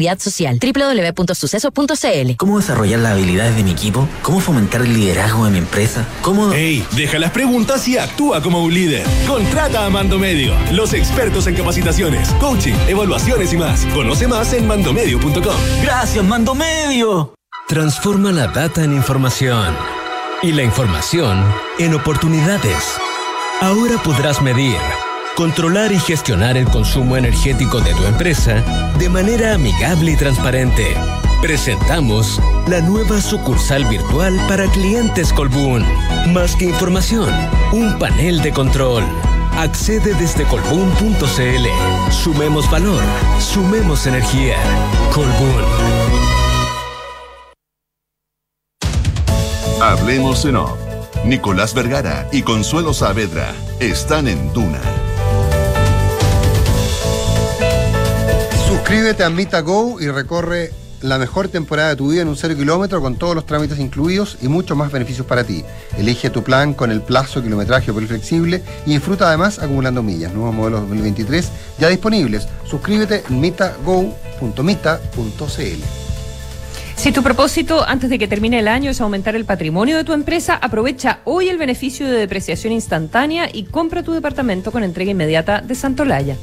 Social. www.suceso.cl ¿Cómo desarrollar las habilidades de mi equipo? ¿Cómo fomentar el liderazgo de mi empresa? ¿Cómo...? ¡Ey! Deja las preguntas y actúa como un líder. Contrata a Mando Medio, los expertos en capacitaciones, coaching, evaluaciones y más. Conoce más en mandomedio.com. ¡Gracias, Mando Medio! Transforma la data en información y la información en oportunidades. Ahora podrás medir, controlar y gestionar el consumo energético de tu empresa de manera amigable y transparente. Presentamos la nueva sucursal virtual para clientes Colbún. Más que información, un panel de control. Accede desde colbún.cl. Sumemos valor, sumemos energía. Colbún. Hablemos en off. Nicolás Vergara y Consuelo Saavedra están en Duna. Suscríbete a Mita Go y recorre la mejor temporada de tu vida en un cero kilómetro con todos los trámites incluidos y muchos más beneficios para ti. Elige tu plan con el plazo, kilometraje o flexible y disfruta además acumulando millas. Nuevos modelos 2023 ya disponibles. Suscríbete en mitago.mita.cl. Si tu propósito antes de que termine el año es aumentar el patrimonio de tu empresa, aprovecha hoy el beneficio de depreciación instantánea y compra tu departamento con entrega inmediata de Santolaya.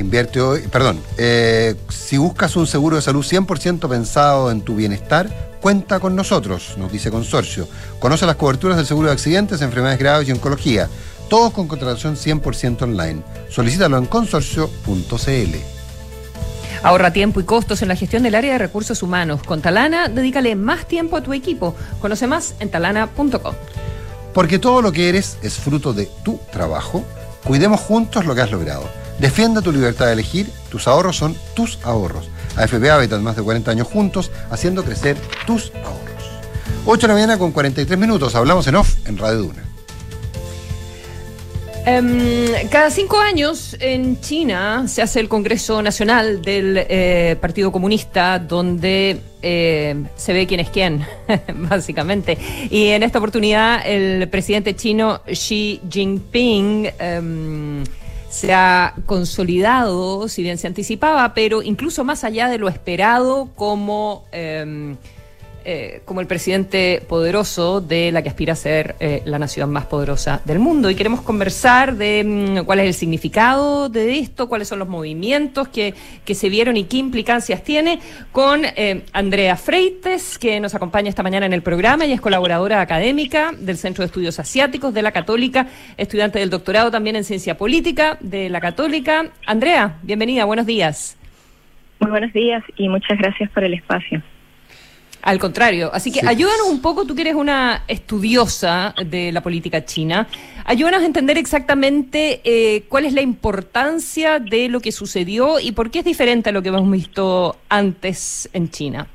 Invierte hoy, perdón, eh, si buscas un seguro de salud 100% pensado en tu bienestar, cuenta con nosotros, nos dice Consorcio. Conoce las coberturas del seguro de accidentes, enfermedades graves y oncología, todos con contratación 100% online. Solicítalo en consorcio.cl. Ahorra tiempo y costos en la gestión del área de recursos humanos. Con Talana, dedícale más tiempo a tu equipo. Conoce más en talana.com. Porque todo lo que eres es fruto de tu trabajo. Cuidemos juntos lo que has logrado. Defienda tu libertad de elegir. Tus ahorros son tus ahorros. AFP Habitat, más de 40 años juntos, haciendo crecer tus ahorros. 8 de la mañana con 43 minutos. Hablamos en off en Radio Duna. Em, cada cinco años en China se hace el Congreso Nacional del eh, Partido Comunista, donde eh, se ve quién es quién, básicamente. Y en esta oportunidad el presidente chino Xi Jinping em, se ha consolidado, si bien se anticipaba, pero incluso más allá de lo esperado como... em, eh, como el presidente poderoso de la que aspira a ser eh, la nación más poderosa del mundo. Y queremos conversar de mm, cuál es el significado de esto, cuáles son los movimientos que, que se vieron y qué implicancias tiene con eh, Andrea Freites, que nos acompaña esta mañana en el programa y es colaboradora académica del Centro de Estudios Asiáticos de la Católica, estudiante del doctorado también en Ciencia Política de la Católica. Andrea, bienvenida, buenos días. Muy buenos días y muchas gracias por el espacio. Al contrario, así que ayúdanos un poco, tú que eres una estudiosa de la política china, ayúdanos a entender exactamente eh, cuál es la importancia de lo que sucedió y por qué es diferente a lo que hemos visto antes en China.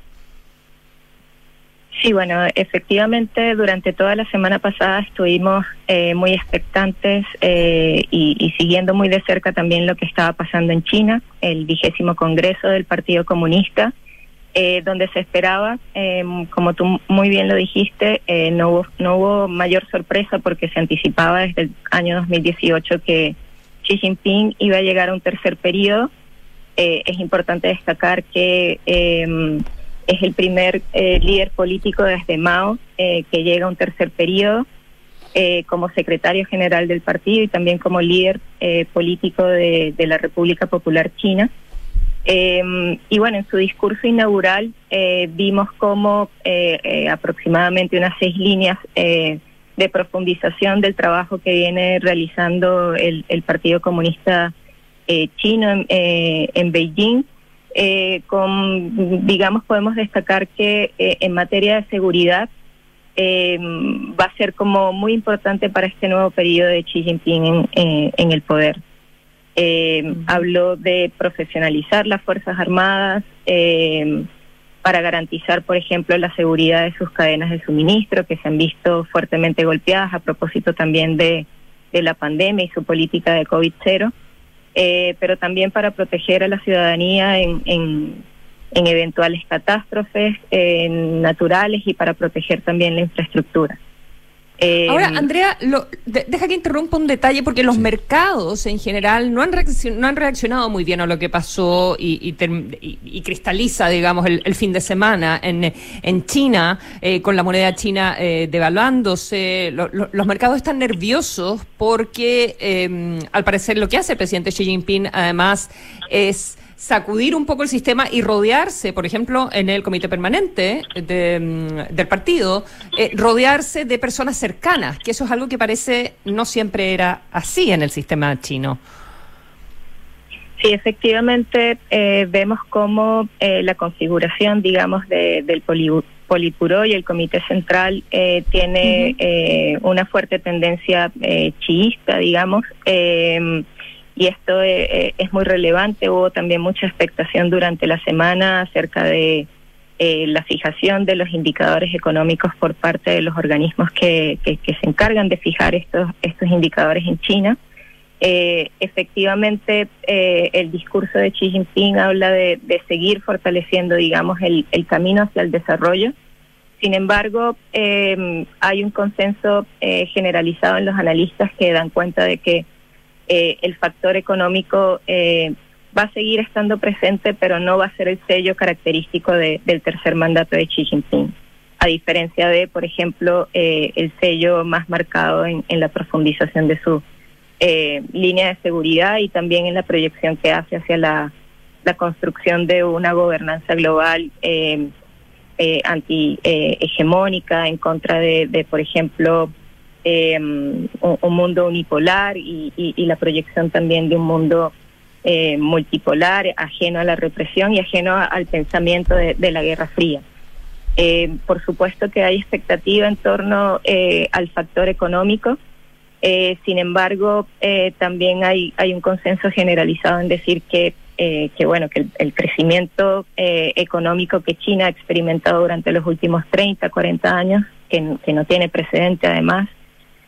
Sí, bueno, efectivamente durante toda la semana pasada estuvimos eh, muy expectantes eh, y, y siguiendo muy de cerca también lo que estaba pasando en China, el vigésimo Congreso del Partido Comunista eh, donde se esperaba, eh, como tú muy bien lo dijiste, eh, no, hubo, no hubo mayor sorpresa porque se anticipaba desde el año 2018 que Xi Jinping iba a llegar a un tercer periodo. Eh, es importante destacar que eh, es el primer eh, líder político desde Mao que llega a un tercer periodo como secretario general del partido y también como líder político de la República Popular China. Eh, y bueno, en su discurso inaugural eh, vimos como eh, eh, aproximadamente unas seis líneas eh, de profundización del trabajo que viene realizando el, el Partido Comunista eh, Chino en, en Beijing. Con, digamos, podemos destacar que en materia de seguridad va a ser como muy importante para este nuevo periodo de Xi Jinping en el poder. Eh, Habló de profesionalizar las Fuerzas Armadas eh, para garantizar, por ejemplo, la seguridad de sus cadenas de suministro, que se han visto fuertemente golpeadas a propósito también de, de la pandemia y su política de COVID-0, eh, pero también para proteger a la ciudadanía en, en, en eventuales catástrofes eh, naturales y para proteger también la infraestructura. Eh, Ahora, Andrea, lo- de- deja que interrumpa un detalle porque los mercados en general no han, reaccion- no han reaccionado muy bien a lo que pasó y, y term- y- y cristaliza, digamos, el, el fin de semana en, en China, eh, con la moneda china eh, devaluándose. Lo- lo- los mercados están nerviosos porque, eh, al parecer, lo que hace el presidente Xi Jinping, además, es sacudir un poco el sistema y rodearse, por ejemplo, en el comité permanente de, mm, del partido, eh, rodearse de personas cercanas, que eso es algo que parece no siempre era así en el sistema chino. Sí, efectivamente eh, vemos cómo eh, la configuración, digamos, de- del poli- Politburó y el Comité Central eh, tiene eh, una fuerte tendencia eh, chiista, digamos, eh, y esto eh, eh, es muy relevante. Hubo también mucha expectación durante la semana acerca de eh, la fijación de los indicadores económicos por parte de los organismos que, se encargan de fijar estos, estos indicadores en China. Eh, efectivamente, eh, el discurso de Xi Jinping habla de, seguir fortaleciendo, digamos, el, el camino hacia el desarrollo. Sin embargo, hay un consenso generalizado en los analistas que dan cuenta de que eh, el factor económico eh, va a seguir estando presente, pero no va a ser el sello característico de- del tercer mandato de Xi Jinping. A diferencia de, por ejemplo, eh, el sello más marcado en, la profundización de su eh, línea de seguridad y también en la proyección que hace hacia la, construcción de una gobernanza global eh, eh, anti-hegemónica en contra de, por ejemplo, eh, un, un mundo unipolar y, y- y la proyección también de un mundo eh, multipolar, ajeno a la represión y ajeno a- al pensamiento de, la Guerra Fría. Eh, por supuesto que hay expectativa en torno eh, al factor económico, eh, sin embargo, eh, también hay, hay un consenso generalizado en decir que, eh, que bueno, que el, crecimiento eh, económico que China ha experimentado durante los últimos 30, 40 años, que no tiene precedente además,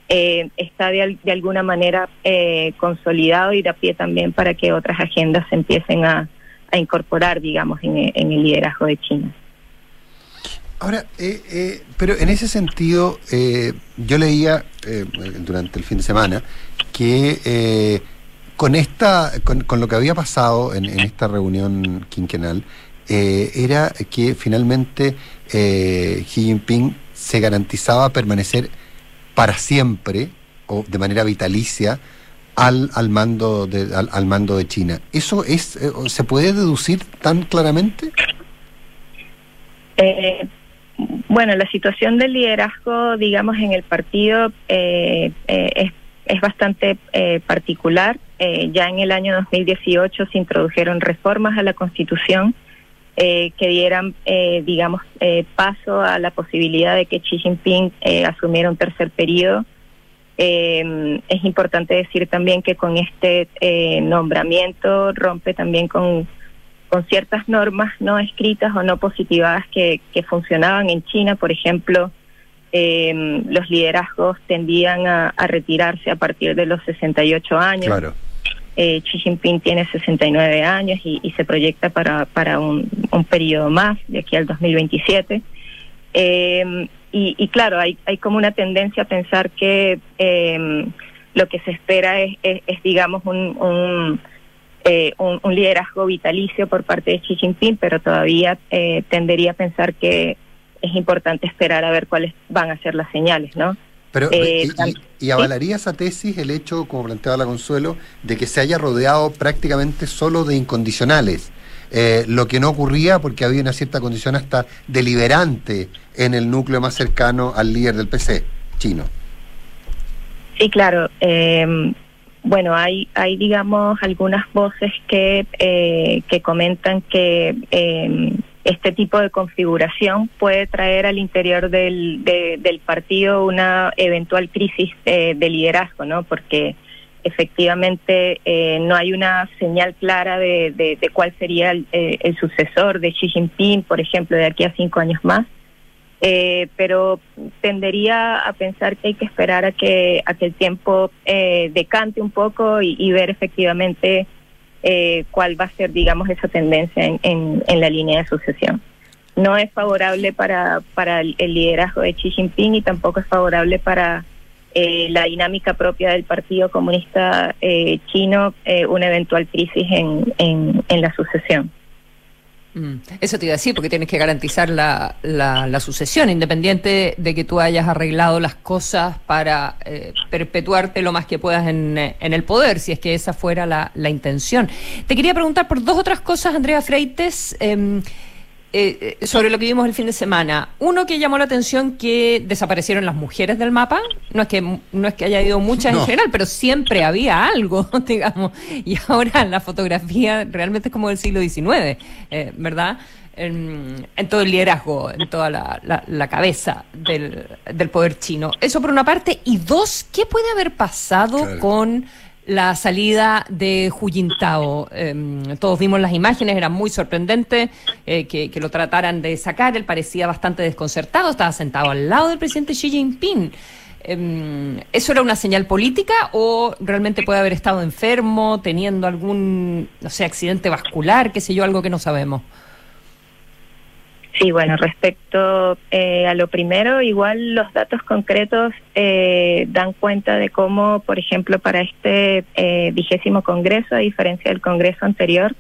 eh, está de, de alguna manera eh, consolidado y da pie también para que otras agendas se empiecen a, incorporar, digamos, en, el liderazgo de China. Ahora, eh, eh, pero en ese sentido, eh, yo leía eh, durante el fin de semana que con esta, con, con lo que había pasado en, en esta reunión quinquenal, era que finalmente Xi Jinping se garantizaba permanecer para siempre o de manera vitalicia al, al mando de, al, al mando de China. ¿Eso es eh, se puede deducir tan claramente? Eh, bueno, la situación del liderazgo, digamos, en el partido eh, eh, es, es bastante eh, particular. Ya en el año 2018 se introdujeron reformas a la Constitución eh, que dieran, eh, digamos, eh, paso a la posibilidad de que Xi Jinping eh, asumiera un tercer periodo. Eh, es importante decir también que con este eh, nombramiento rompe también con con ciertas normas no escritas o no positivadas que, que funcionaban en China, por ejemplo, eh, los liderazgos tendían a, a retirarse a partir de los 68 años. Claro. Eh, Xi Jinping tiene 69 años y, se proyecta para, para un, periodo más, de aquí al 2027. Eh, y, y claro, hay, hay como una tendencia a pensar que eh, lo que se espera es, es, es, digamos, un, un, eh, un, un liderazgo vitalicio por parte de Xi Jinping, pero todavía eh, tendería a pensar que es importante esperar a ver cuáles van a ser las señales, ¿no? Pero, Eh, y, y- y avalaría esa tesis el hecho, como planteaba la Consuelo, de que se haya rodeado prácticamente solo de incondicionales. Eh, lo que no ocurría porque había una cierta condición hasta deliberante en el núcleo más cercano al líder del PC, chino. Sí, claro. Eh, bueno, hay, hay, digamos, algunas voces que, eh, que comentan que eh, este tipo de configuración puede traer al interior del, de- del partido una eventual crisis eh, de liderazgo, ¿no? Porque efectivamente eh, no hay una señal clara de, de- de cuál sería el, eh, el sucesor de Xi Jinping, por ejemplo, de aquí a cinco años más. Eh, pero tendería a pensar que hay que esperar a que, a que el tiempo eh, decante un poco y ver efectivamente eh, cuál va a ser, digamos, esa tendencia en, en, la línea de sucesión. No es favorable para, para el, liderazgo de Xi Jinping y tampoco es favorable para eh, la dinámica propia del Partido Comunista eh, Chino, eh, una eventual crisis en, en la sucesión. Mm, Eso te iba a decir, porque tienes que garantizar la, sucesión, independiente de que tú hayas arreglado las cosas para eh, perpetuarte lo más que puedas en, eh, en el poder, si es que esa fuera la, intención. Te quería preguntar por dos otras cosas, Andrea Freites. em, eh, sobre lo que vimos el fin de semana. Uno que llamó la atención que desaparecieron las mujeres del mapa. No es que no es que haya habido muchas No. en general, pero siempre había algo, digamos. Y ahora la fotografía realmente es como del siglo XIX, eh, ¿verdad? En, en todo el liderazgo, en toda la, la- la cabeza del, del poder chino. Eso por una parte. Y dos, ¿qué puede haber pasado Claro. con la salida de Hu Jintao. Em, todos vimos las imágenes, era muy sorprendente eh, que, que lo trataran de sacar. Él parecía bastante desconcertado, estaba sentado al lado del presidente Xi Jinping. Em, ¿Eso era una señal política o realmente puede haber estado enfermo, teniendo algún, no sé, accidente vascular, qué sé yo, algo que no sabemos? Sí, bueno, respecto eh, a lo primero, igual los datos concretos eh, dan cuenta de cómo, por ejemplo, para este eh, vigésimo Congreso, a diferencia del Congreso anterior,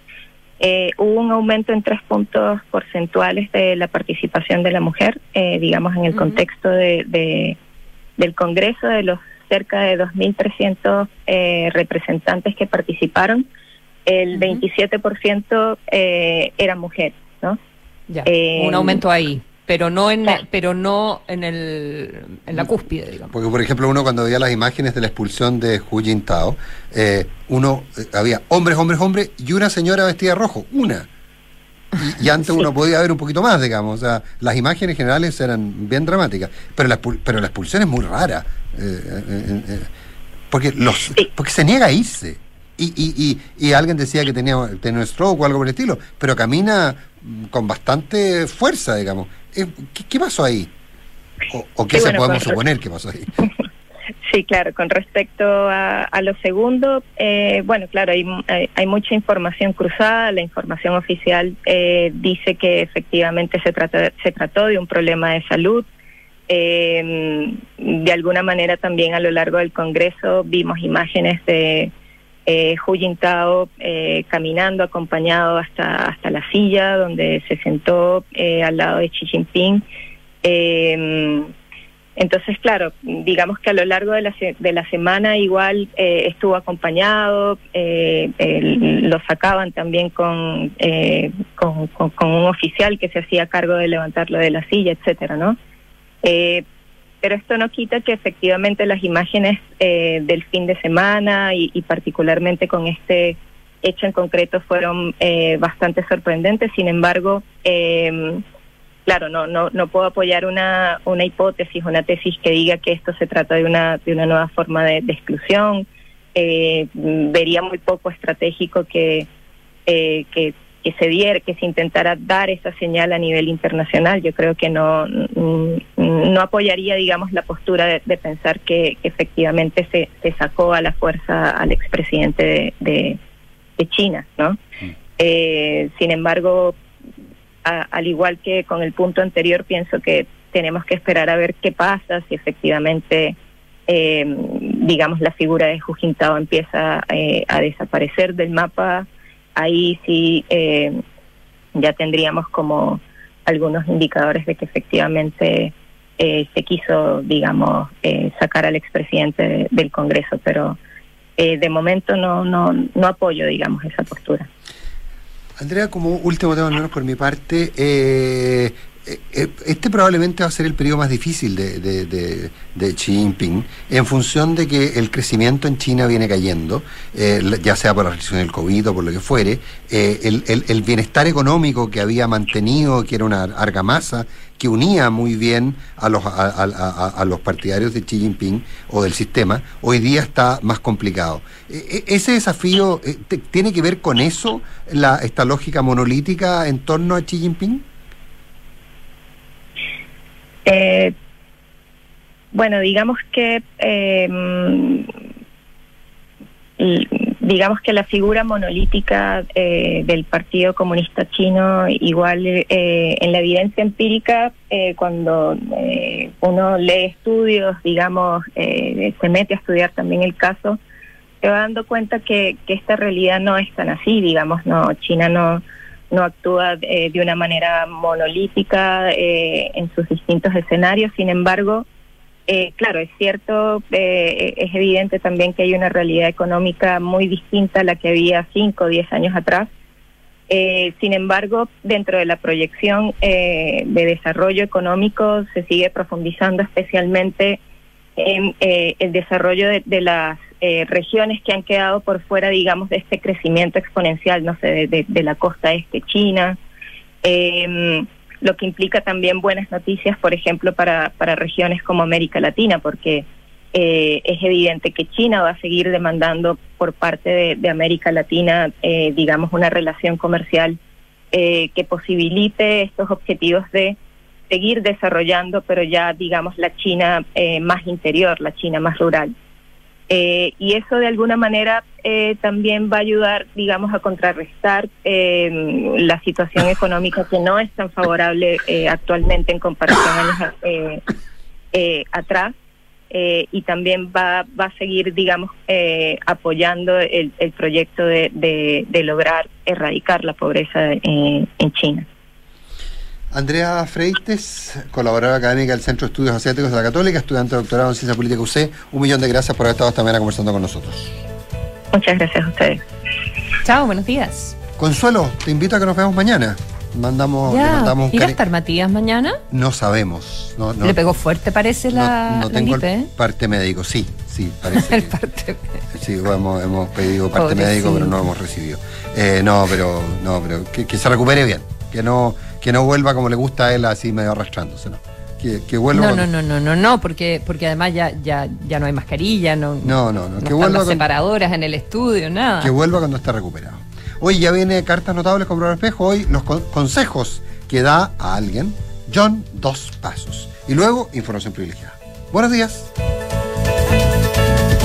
eh, hubo un aumento en tres puntos porcentuales de la participación de la mujer, eh, digamos, en el contexto de, de- del Congreso, de los cerca de 2.300 eh, representantes que participaron, el 27% eh, eran mujeres, ¿no? Ya, Eh, un aumento ahí, pero no en, pero no en, el, en la cúspide, digamos. Porque, por ejemplo, uno cuando veía las imágenes de la expulsión de Hu Jintao, eh, uno eh, había hombres, hombres, hombres y una señora vestida de rojo, una. Y, y antes uno podía ver un poquito más, digamos. O sea, las imágenes generales eran bien dramáticas. Pero la, expul- pero la expulsión es muy rara. eh, eh, eh, eh, porque, los, porque se niega a irse. Y, y, y, y alguien decía que tenía, tenía un stroke o algo por el estilo, pero camina con bastante fuerza, digamos. Eh, ¿Qué, qué pasó ahí? ¿O, o qué Sí, se bueno, podemos con- suponer que pasó ahí? Sí, claro, con respecto a, a lo segundo, eh, bueno, claro, hay, hay, hay mucha información cruzada. La información oficial eh, dice que efectivamente se, trata, se trató de un problema de salud. Eh, de alguna manera también a lo largo del Congreso vimos imágenes de eh, Hu Jintao eh, caminando acompañado hasta, hasta la silla donde se sentó eh, al lado de Xi Jinping. Eh, entonces, claro, digamos que a lo largo de la, de la semana igual eh, estuvo acompañado, eh, lo sacaban también con, con, con- con un oficial que se hacía cargo de levantarlo de la silla, etcétera, ¿no? Pero esto no quita que efectivamente las imágenes eh, del fin de semana y, y particularmente con este hecho en concreto fueron eh, bastante sorprendentes. Sin embargo, eh, claro, no, no, no puedo apoyar una, una hipótesis, una tesis que diga que esto se trata de una, de una nueva forma de, de exclusión. Eh, vería muy poco estratégico que, eh, que que se diera, que se intentara dar esa señal a nivel internacional. Yo creo que no, mm, no apoyaría, digamos, la postura de, de pensar que, que efectivamente se, se sacó a la fuerza al expresidente de, de, de China, ¿no? Eh, sin embargo, a- al igual que con el punto anterior, pienso que tenemos que esperar a ver qué pasa, si efectivamente, eh, digamos, la figura de Hu Jintao empieza eh, a desaparecer del mapa. Ahí sí eh, ya tendríamos como algunos indicadores de que efectivamente eh, se quiso, digamos, eh, sacar al expresidente de- del Congreso, pero eh, de momento no, no, no apoyo, digamos, esa postura. Andrea, como último tema, al menos por mi parte, eh, este probablemente va a ser el periodo más difícil de, de, Xi Jinping, en función de que el crecimiento en China viene cayendo, eh, ya sea por la restricción del COVID o por lo que fuere, eh, el, el- el bienestar económico que había mantenido, que era una argamasa, que unía muy bien a los, a, a- los partidarios de Xi Jinping o del sistema, hoy día está más complicado. Eh, eh, ese desafío eh, te- tiene que ver con eso, la, esta lógica monolítica en torno a Xi Jinping. Eh, bueno, digamos que eh, digamos que la figura monolítica eh, del Partido Comunista Chino, igual eh, en la evidencia empírica, eh, cuando uno lee estudios, digamos, se mete a estudiar también el caso, se va dando cuenta que, que esta realidad no es tan así, digamos, no, China no no actúa eh, de una manera monolítica eh, en sus distintos escenarios. Sin embargo, eh, claro, es cierto, eh, es evidente también que hay una realidad económica muy distinta a la que había cinco o diez años atrás. Eh, sin embargo, dentro de la proyección de desarrollo económico se sigue profundizando especialmente en eh, el desarrollo de, de las eh, regiones que han quedado por fuera, digamos, de este crecimiento exponencial, no sé, de, la costa este China, eh, lo que implica también buenas noticias, por ejemplo, para, para regiones como América Latina, porque eh, es evidente que China va a seguir demandando por parte de, de América Latina, eh, digamos, una relación comercial eh, que posibilite estos objetivos de seguir desarrollando, pero ya, digamos, la China eh, más interior, la China más rural. Eh, y eso de alguna manera eh, también va a ayudar, digamos, a contrarrestar eh, la situación económica que no es tan favorable eh, actualmente en comparación a años eh, atrás. Y también va, va a seguir, digamos, apoyando el, el proyecto de, de- lograr erradicar la pobreza en China. Andrea Freites, colaboradora académica del Centro de Estudios Asiáticos de la Católica, estudiante de doctorado en Ciencia Política UC, un millón de gracias por haber estado esta mañana conversando con nosotros. Muchas gracias a ustedes. Chao, buenos días. Consuelo, te invito a que nos veamos mañana. Mandamos, le Ya, mandamos un ¿irá a cari- estar Matías mañana? No sabemos. No, no, Le pegó fuerte, parece, la, no, no la tengo gripe, el ¿eh? parte médico, sí, sí, parece. El que- parte. Sí, hemos, hemos pedido parte médico, pero no lo hemos recibido. Eh, no, pero, no, pero que, que se recupere bien. Que no, que no vuelva como le gusta a él, así medio arrastrándose, ¿no? Que, que vuelva No, no, no, no, no, no, porque, porque además ya, ya, ya no hay mascarilla, no, No, no, no, no que están las separadoras en el estudio, nada. Que vuelva cuando esté recuperado. Hoy ya viene Cartas Notables con Bruno Espejo. Hoy los con- consejos que da a alguien John Dos Pasos. Y luego, información privilegiada. Buenos días.